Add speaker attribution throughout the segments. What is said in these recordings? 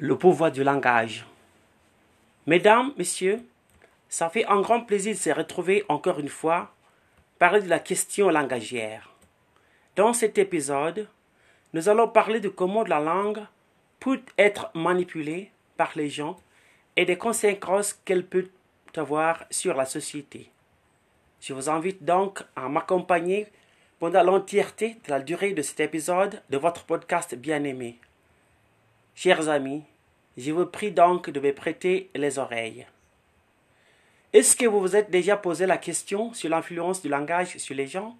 Speaker 1: Le pouvoir du langage. Mesdames, Messieurs, ça fait un grand plaisir de se retrouver encore une fois, parler de la question langagière. Dans cet épisode, nous allons parler de comment la langue peut être manipulée par les gens et des conséquences qu'elle peut avoir sur la société. Je vous invite donc à m'accompagner pendant l'entièreté de la durée de cet épisode de votre podcast bien-aimé. Chers amis, je vous prie donc de me prêter les oreilles. Est-ce que vous vous êtes déjà posé la question sur l'influence du langage sur les gens?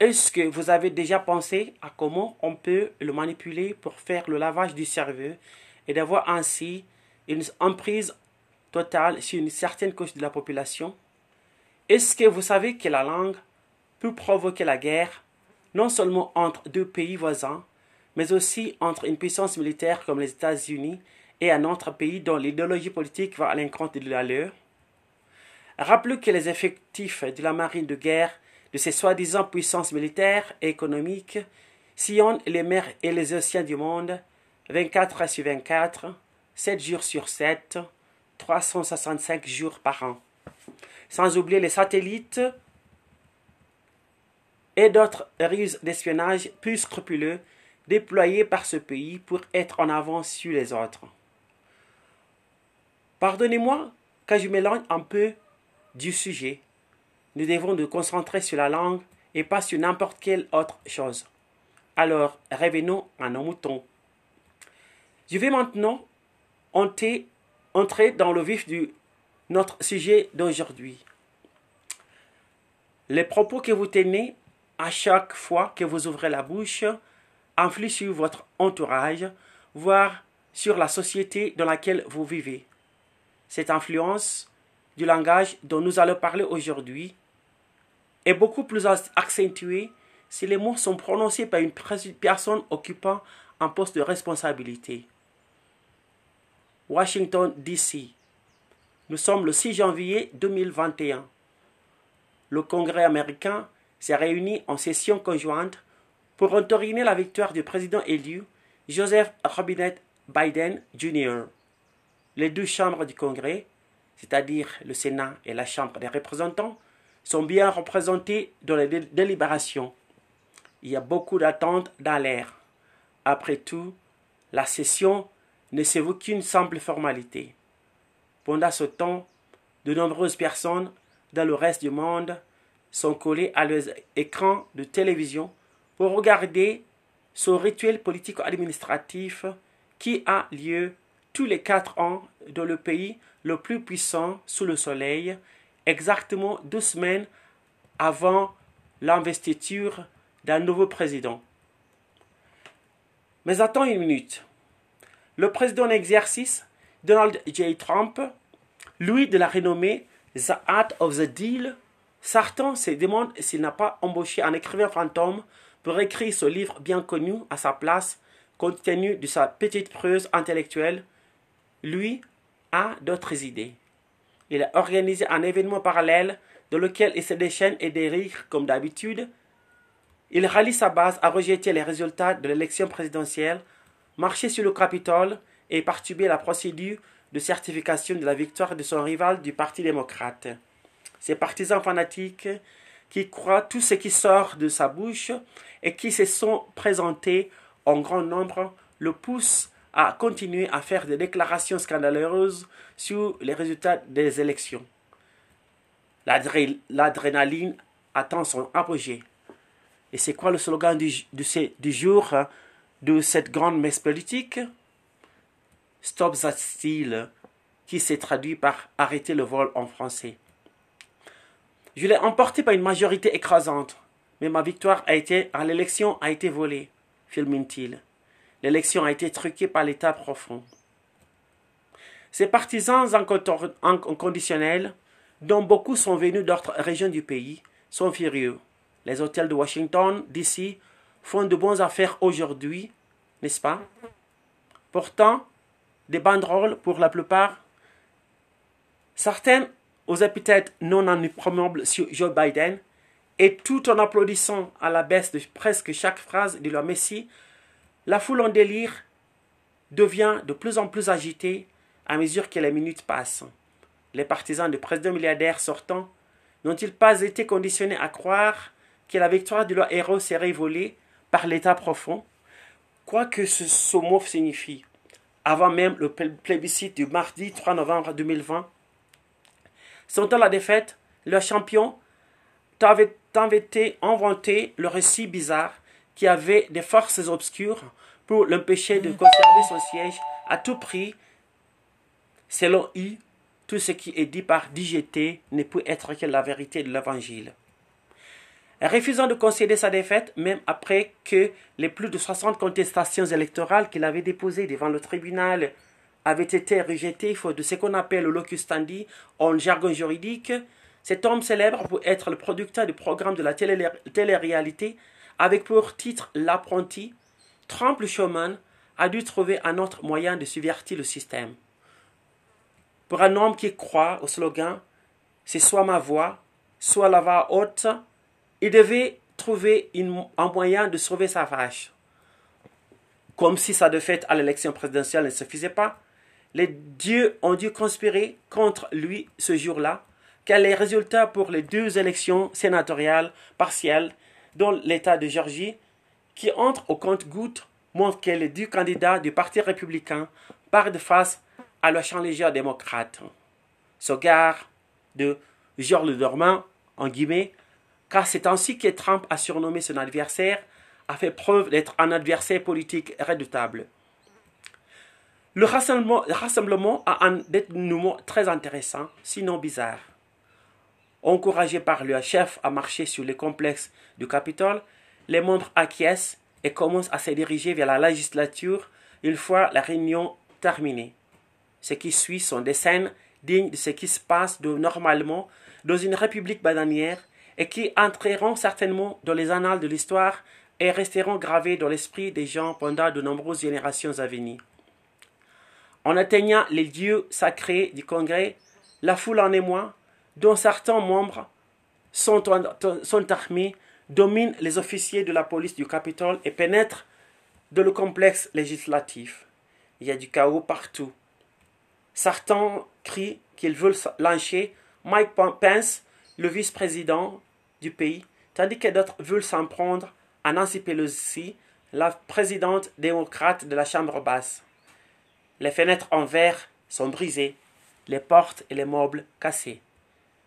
Speaker 1: Est-ce que vous avez déjà pensé à comment on peut le manipuler pour faire le lavage du cerveau et d'avoir ainsi une emprise totale sur une certaine couche de la population? Est-ce que vous savez que la langue peut provoquer la guerre, non seulement entre deux pays voisins, mais aussi entre une puissance militaire comme les États-Unis et un autre pays dont l'idéologie politique va à l'encontre de la leur. Rappelez que les effectifs de la marine de guerre de ces soi-disant puissances militaires et économiques sillonnent les mers et les océans du monde 24 heures sur 24, 7 jours sur 7, 365 jours par an. Sans oublier les satellites et d'autres ruses d'espionnage plus scrupuleux déployés par ce pays pour être en avance sur les autres. Pardonnez-moi quand je m'éloigne un peu du sujet. Nous devons nous concentrer sur la langue et pas sur n'importe quelle autre chose. Alors, revenons à nos moutons. Je vais maintenant entrer dans le vif de notre sujet d'aujourd'hui. Les propos que vous tenez à chaque fois que vous ouvrez la bouche influe sur votre entourage, voire sur la société dans laquelle vous vivez. Cette influence du langage dont nous allons parler aujourd'hui est beaucoup plus accentuée si les mots sont prononcés par une personne occupant un poste de responsabilité. Washington, D.C. Nous sommes le 6 janvier 2021. Le Congrès américain s'est réuni en session conjointe pour entériner la victoire du président élu Joseph Robinette Biden Jr. Les deux chambres du Congrès, c'est-à-dire le Sénat et la Chambre des représentants, sont bien représentées dans les délibérations. Il y a beaucoup d'attentes dans l'air. Après tout, la session ne veut qu'une simple formalité. Pendant ce temps, de nombreuses personnes dans le reste du monde sont collées à leurs écrans de télévision pour regarder ce rituel politico-administratif qui a lieu tous les quatre ans dans le pays le plus puissant sous le soleil, exactement deux semaines avant l'investiture d'un nouveau président. Mais attends une minute. Le président en exercice, Donald J. Trump, lui de la renommée The Art of the Deal, certains se demandent s'il n'a pas embauché un écrivain fantôme pour écrire ce livre bien connu à sa place, compte tenu de sa petite prose intellectuelle, lui a d'autres idées. Il a organisé un événement parallèle dans lequel il se déchaîne et dérive comme d'habitude. Il rallie sa base à rejeter les résultats de l'élection présidentielle, marcher sur le Capitole et perturber la procédure de certification de la victoire de son rival du Parti démocrate. Ses partisans fanatiques qui croient tout ce qui sort de sa bouche et qui se sont présentés en grand nombre le poussent à continuer à faire des déclarations scandaleuses sur les résultats des élections. L'adrénaline attend son apogée. Et c'est quoi le slogan du, jour hein, de cette grande messe politique? Stop that steal, qui s'est traduit par arrêter le vol en français. Je l'ai emporté par une majorité écrasante, mais ma victoire a été, à l'élection a été volée, filmine-t-il. L'élection a été truquée par l'État profond. Ces partisans inconditionnels, dont beaucoup sont venus d'autres régions du pays, sont furieux. Les hôtels de Washington, d'ici, font de bonnes affaires aujourd'hui, n'est-ce pas? Pourtant, des banderoles pour la plupart. Certaines aux épithètes non improbables sur Joe Biden, et tout en applaudissant à la baisse de presque chaque phrase de leur Messie, la foule en délire devient de plus en plus agité à mesure que les minutes passent. Les partisans du président milliardaire sortant n'ont-ils pas été conditionnés à croire que la victoire de leur héros serait volée par l'état profond? Quoi que ce, mot signifie, avant même le plébiscite du mardi 3 novembre 2020, sentant la défaite, leur champion avait inventé le récit bizarre qui avait des forces obscures pour l'empêcher de conserver son siège à tout prix. Selon eux, tout ce qui est dit par DGT ne peut être que la vérité de l'Évangile. Refusant de concéder sa défaite, même après que les plus de 60 contestations électorales qu'il avait déposées devant le tribunal avaient été faute de ce qu'on appelle le locus standi en jargon juridique, cet homme célèbre pour être le producteur du programme de la télé-réalité avec pour titre L'apprenti, Trump le showman a dû trouver un autre moyen de subvertir le système. Pour un homme qui croit au slogan C'est soit ma voix, soit la voix haute, il devait trouver un moyen de sauver sa vache. Comme si sa défaite à l'élection présidentielle ne suffisait pas, les dieux ont dû conspirer contre lui ce jour-là, car les résultats pour les deux élections sénatoriales partielles dans l'État de Géorgie, qui entrent au compte-gouttes, montrent que les deux candidats du Parti républicain partent face à leur challenger démocrate. Ce gars de Georges le guillemets, car c'est ainsi que Trump a surnommé son adversaire, a fait preuve d'être un adversaire politique redoutable. Le rassemblement, a un dénouement très intéressant, sinon bizarre. Encouragés par leur chef à marcher sur les complexes du Capitole, les membres acquiescent et commencent à se diriger vers la législature une fois la réunion terminée. Ce qui suit sont des scènes dignes de ce qui se passe normalement dans une république bananière et qui entreront certainement dans les annales de l'histoire et resteront gravées dans l'esprit des gens pendant de nombreuses générations à venir. En atteignant les lieux sacrés du Congrès, la foule en émoi dont certains membres sont, armés, dominent les officiers de la police du Capitole et pénètrent dans le complexe législatif. Il y a du chaos partout. Certains crient qu'ils veulent lyncher Mike Pence, le vice-président du pays, tandis que d'autres veulent s'en prendre à Nancy Pelosi, la présidente démocrate de la Chambre basse. Les fenêtres en verre sont brisées, les portes et les meubles cassés.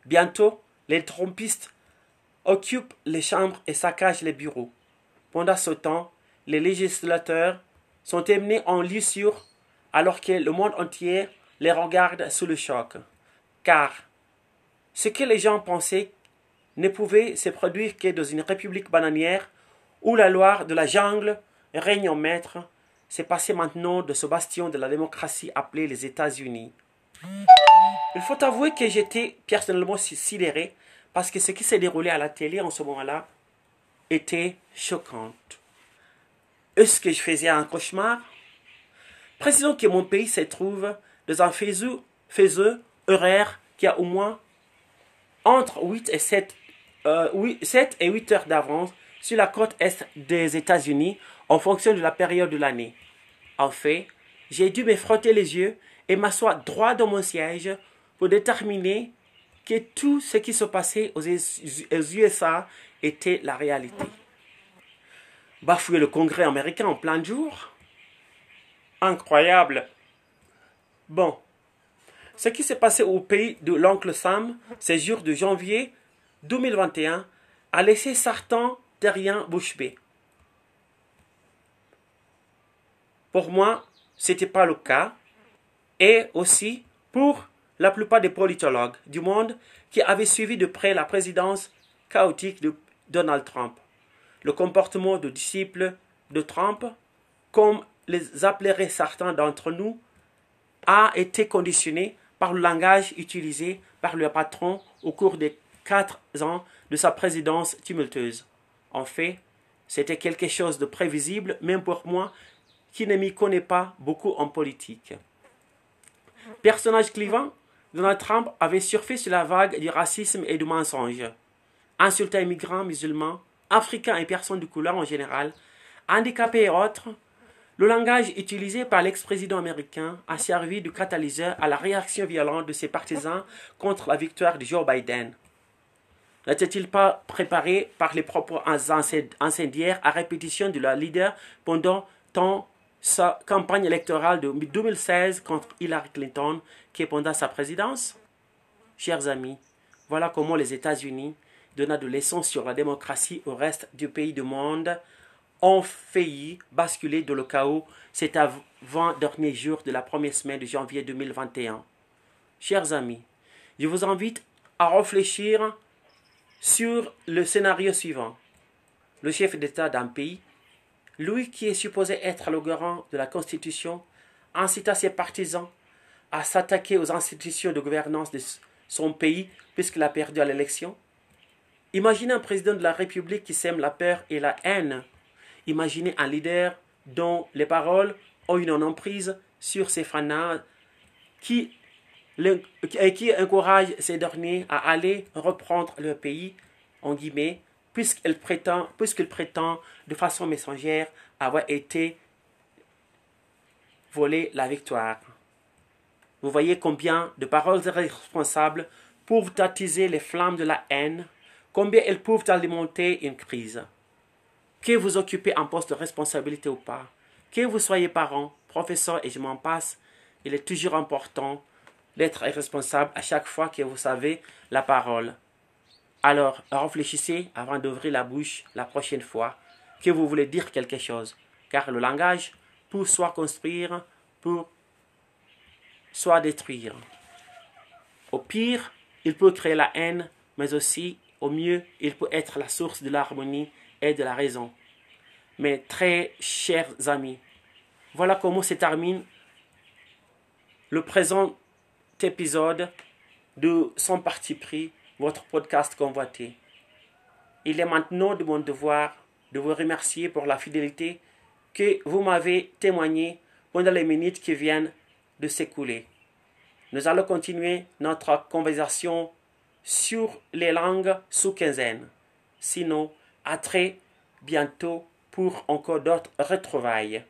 Speaker 1: Bientôt, les trompistes occupent les chambres et saccagent les bureaux. Pendant ce temps, les législateurs sont emmenés en lissure alors que le monde entier les regarde sous le choc. Car ce que les gens pensaient ne pouvait se produire que dans une république bananière où la loi de la jungle règne en maître, s'est passé maintenant de ce bastion de la démocratie appelé les États-Unis. Il faut avouer que j'étais personnellement sidéré parce que ce qui s'est déroulé à la télé en ce moment-là était choquant. Est-ce que je faisais un cauchemar? Précisons que mon pays se trouve dans un faiseux, faiseux horaire qui a au moins entre 8 et 7, euh, 7 et 8 heures d'avance sur la côte est des États-Unis en fonction de la période de l'année. En fait, j'ai dû me frotter les yeux et m'asseoir droit dans mon siège pour déterminer que tout ce qui se passait aux USA était la réalité. Bafouer le Congrès américain en plein jour? Incroyable. Bon, ce qui s'est passé au pays de l'oncle Sam ces jours de janvier 2021 a laissé certains terriens bouche bée. Pour moi, ce n'était pas le cas, et aussi pour la plupart des politologues du monde qui avaient suivi de près la présidence chaotique de Donald Trump. Le comportement de disciples de Trump, comme les appelleraient certains d'entre nous, a été conditionné par le langage utilisé par le patron au cours des quatre ans de sa présidence tumultueuse. En fait, c'était quelque chose de prévisible, même pour moi qui ne m'y connais pas beaucoup en politique. Personnage clivant, Donald Trump avait surfé sur la vague du racisme et du mensonge. Insultant immigrants musulmans, africains et personnes de couleur en général, handicapés et autres, Le langage utilisé par l'ex-président américain a servi de catalyseur à la réaction violente de ses partisans contre la victoire de Joe Biden. N'était-il pas préparé par les propos incendiaires à répétition de leur leader pendant tant sa campagne électorale de 2016 contre Hillary Clinton qui pendant sa présidence Chers amis, voilà comment les États-Unis, donnant de leçons sur la démocratie au reste du pays du monde, ont failli basculer dans le chaos cet avant-dernier jour de la première semaine de janvier 2021. Chers amis, je vous invite à réfléchir sur le scénario suivant. Le chef d'État d'un pays, lui qui est supposé être le de la Constitution, incita ses partisans à s'attaquer aux institutions de gouvernance de son pays puisqu'il a perdu à l'élection. Imaginez un président de la République qui sème la peur et la haine. Imaginez un leader dont les paroles ont une emprise sur ses fans qui qui encourage ces derniers à aller reprendre leur pays, en guillemets, puisqu'il prétend, puisqu'il prétend de façon messagère avoir été volé la victoire. Vous voyez combien de paroles irresponsables peuvent attiser les flammes de la haine, combien elles peuvent alimenter une crise. Que vous occupez un poste de responsabilité ou pas, que vous soyez parent, professeur et je m'en passe, il est toujours important d'être responsable à chaque fois que vous savez la parole. Alors, réfléchissez avant d'ouvrir la bouche la prochaine fois que vous voulez dire quelque chose, car le langage peut soit construire, peut soit détruire. Au pire, il peut créer la haine, mais aussi, au mieux, il peut être la source de l'harmonie et de la raison. Mes très chers amis, voilà comment se termine le présent épisode de Son Parti Pris, votre podcast convoité. Il est maintenant de mon devoir de vous remercier pour la fidélité que vous m'avez témoignée pendant les minutes qui viennent de s'écouler. Nous allons continuer notre conversation sur les langues sous quinzaine. Sinon, à très bientôt pour encore d'autres retrouvailles.